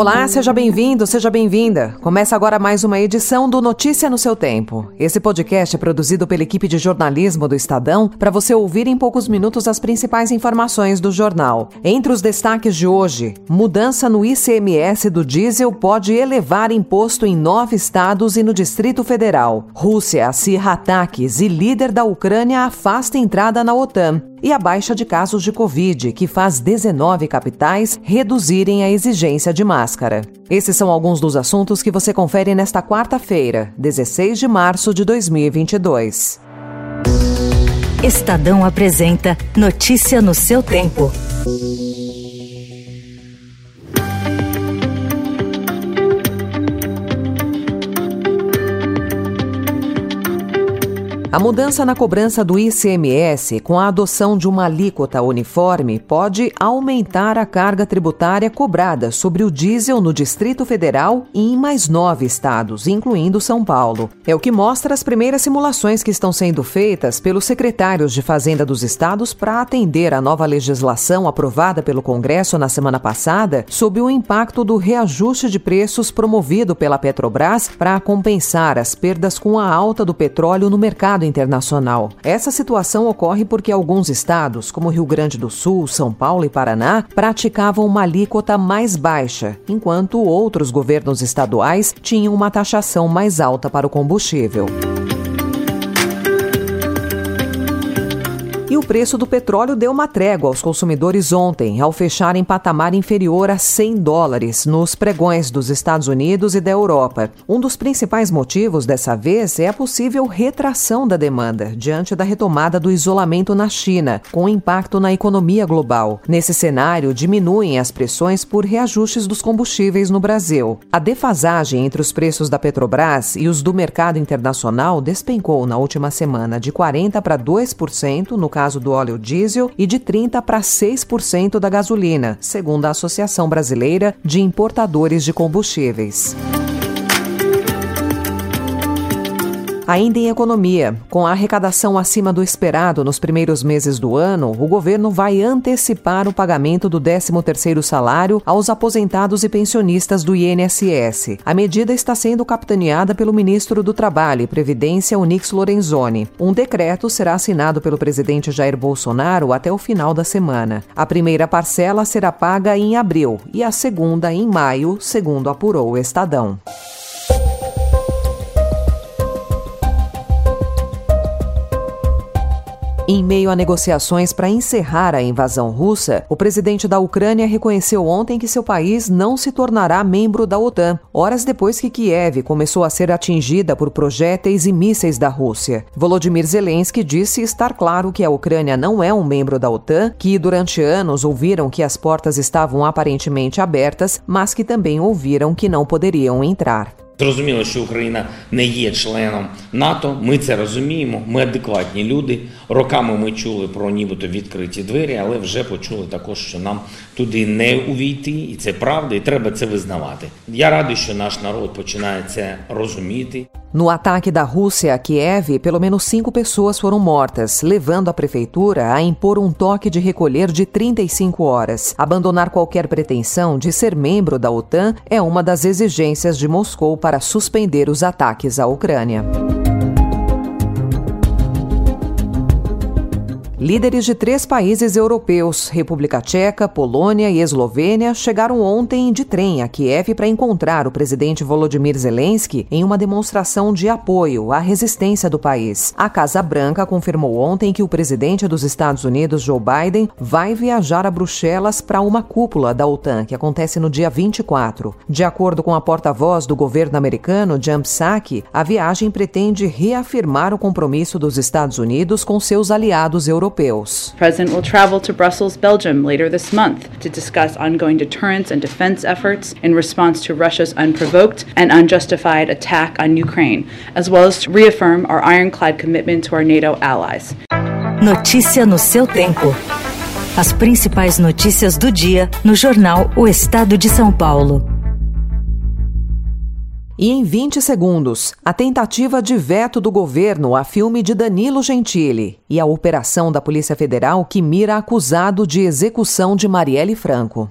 Olá, seja bem-vindo, seja bem-vinda. Começa agora mais uma edição do Notícia no seu Tempo. Esse podcast é produzido pela equipe de jornalismo do Estadão para você ouvir em poucos minutos as principais informações do jornal. Entre os destaques de hoje, mudança no ICMS do diesel pode elevar imposto em nove estados e no Distrito Federal. Rússia acirra ataques e líder da Ucrânia afasta entrada na OTAN e a baixa de casos de Covid, que faz 19 capitais reduzirem a exigência de máscara. Esses são alguns dos assuntos que você confere nesta quarta-feira, 16 de março de 2022. Estadão apresenta Notícia no seu tempo. A mudança na cobrança do ICMS com a adoção de uma alíquota uniforme pode aumentar a carga tributária cobrada sobre o diesel no Distrito Federal e em mais nove estados, incluindo São Paulo. É o que mostra as primeiras simulações que estão sendo feitas pelos secretários de Fazenda dos estados para atender à nova legislação aprovada pelo Congresso na semana passada sob o impacto do reajuste de preços promovido pela Petrobras para compensar as perdas com a alta do petróleo no mercado mercado internacional. Essa situação ocorre porque alguns estados, como Rio Grande do Sul, São Paulo e Paraná, praticavam uma alíquota mais baixa, enquanto outros governos estaduais tinham uma taxação mais alta para o combustível. O preço do petróleo deu uma trégua aos consumidores ontem, ao fechar em patamar inferior a 100 dólares nos pregões dos Estados Unidos e da Europa. Um dos principais motivos dessa vez é a possível retração da demanda diante da retomada do isolamento na China, com impacto na economia global. Nesse cenário, diminuem as pressões por reajustes dos combustíveis no Brasil. A defasagem entre os preços da Petrobras e os do mercado internacional despencou na última semana de 40 para 2% no caso do óleo diesel e de 30% para 6% da gasolina, segundo a Associação Brasileira de Importadores de Combustíveis. Ainda em economia, com a arrecadação acima do esperado nos primeiros meses do ano, o governo vai antecipar o pagamento do 13º salário aos aposentados e pensionistas do INSS. A medida está sendo capitaneada pelo ministro do Trabalho e Previdência, Onix Lorenzoni. Um decreto será assinado pelo presidente Jair Bolsonaro até o final da semana. A primeira parcela será paga em abril e a segunda em maio, segundo apurou o Estadão. Em meio a negociações para encerrar a invasão russa, o presidente da Ucrânia reconheceu ontem que seu país não se tornará membro da OTAN, horas depois que Kiev começou a ser atingida por projéteis e mísseis da Rússia. Volodymyr Zelensky disse estar claro que a Ucrânia não é um membro da OTAN, que durante anos ouviram que as portas estavam aparentemente abertas, mas que também ouviram que não poderiam entrar. Зрозуміло, що Україна не є членом НАТО. Ми це розуміємо. Ми адекватні люди. Роками ми чули про нібито відкриті двері, але вже почули також, що нам туди не увійти, і це правда, і треба це визнавати. Я радий, що наш народ починає це розуміти. No ataque da Rússia a Kiev, pelo menos cinco pessoas foram mortas, levando a prefeitura a impor um toque de recolher de 35 horas. Abandonar qualquer pretensão de ser membro da OTAN é uma das exigências de Moscou para suspender os ataques à Ucrânia. Líderes de três países europeus, República Tcheca, Polônia e Eslovênia, chegaram ontem de trem a Kiev para encontrar o presidente Volodymyr Zelensky em uma demonstração de apoio à resistência do país. A Casa Branca confirmou ontem que o presidente dos Estados Unidos, Joe Biden, vai viajar a Bruxelas para uma cúpula da OTAN, que acontece no dia 24. De acordo com a porta-voz do governo americano, Jan Psaki, a viagem pretende reafirmar o compromisso dos Estados Unidos com seus aliados europeus europeus. The President will travel to Brussels, Belgium later this month to discuss ongoing deterrence and defense efforts in response to Russia's unprovoked and unjustified attack on Ukraine, as well as to reaffirm our ironclad commitment to our NATO allies. Notícia no seu tempo. As principais notícias do dia no jornal O Estado de São Paulo. E em 20 segundos, a tentativa de veto do governo a filme de Danilo Gentili e a operação da Polícia Federal que mira acusado de execução de Marielle Franco.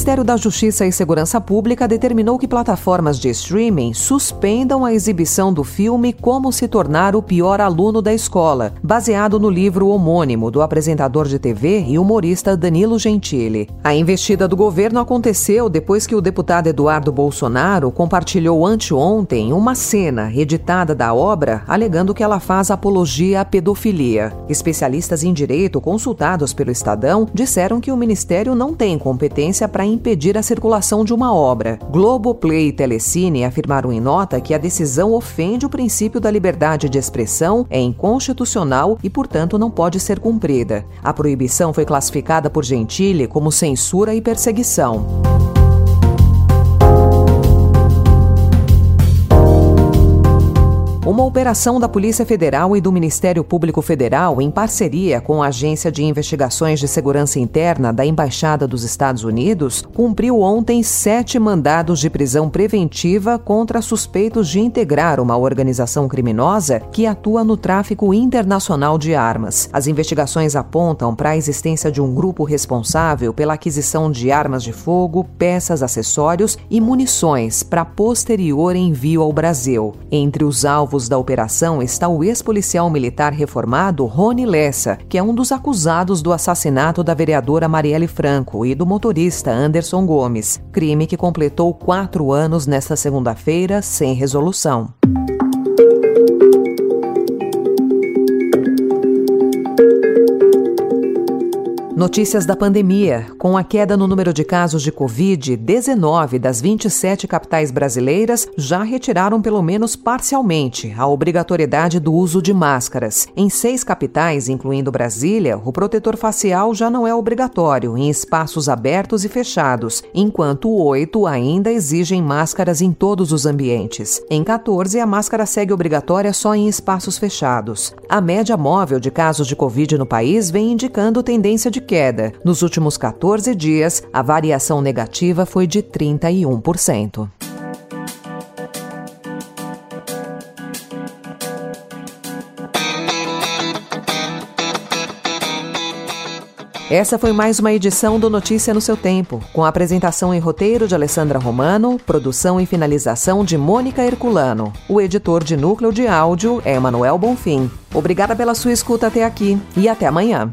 Ministério da Justiça e Segurança Pública determinou que plataformas de streaming suspendam a exibição do filme Como se tornar o pior aluno da escola, baseado no livro homônimo do apresentador de TV e humorista Danilo Gentili. A investida do governo aconteceu depois que o deputado Eduardo Bolsonaro compartilhou anteontem uma cena editada da obra alegando que ela faz apologia à pedofilia. Especialistas em direito consultados pelo Estadão disseram que o ministério não tem competência para impedir a circulação de uma obra. Globoplay e Telecine afirmaram em nota que a decisão ofende o princípio da liberdade de expressão, é inconstitucional e, portanto, não pode ser cumprida. A proibição foi classificada por Gentile como censura e perseguição. Uma operação da Polícia Federal e do Ministério Público Federal, em parceria com a Agência de Investigações de Segurança Interna da Embaixada dos Estados Unidos, cumpriu ontem sete mandados de prisão preventiva contra suspeitos de integrar uma organização criminosa que atua no tráfico internacional de armas. As investigações apontam para a existência de um grupo responsável pela aquisição de armas de fogo, peças, acessórios e munições para posterior envio ao Brasil. Entre os alvos alvos da operação está o ex-policial militar reformado Rony Lessa, que é um dos acusados do assassinato da vereadora Marielle Franco e do motorista Anderson Gomes, crime que completou quatro anos nesta segunda-feira sem resolução. Notícias da pandemia. Com a queda no número de casos de Covid, 19 das 27 capitais brasileiras já retiraram pelo menos parcialmente a obrigatoriedade do uso de máscaras. Em seis capitais, incluindo Brasília, o protetor facial já não é obrigatório em espaços abertos e fechados, enquanto oito ainda exigem máscaras em todos os ambientes. Em 14, a máscara segue obrigatória só em espaços fechados. A média móvel de casos de Covid no país vem indicando tendência de queda. Nos últimos 14 dias, a variação negativa foi de 31%. Essa foi mais uma edição do Notícia no seu tempo, com apresentação e roteiro de Alessandra Romano, produção e finalização de Mônica Herculano. O editor de núcleo de áudio é Emanuel Bonfim. Obrigada pela sua escuta até aqui e até amanhã.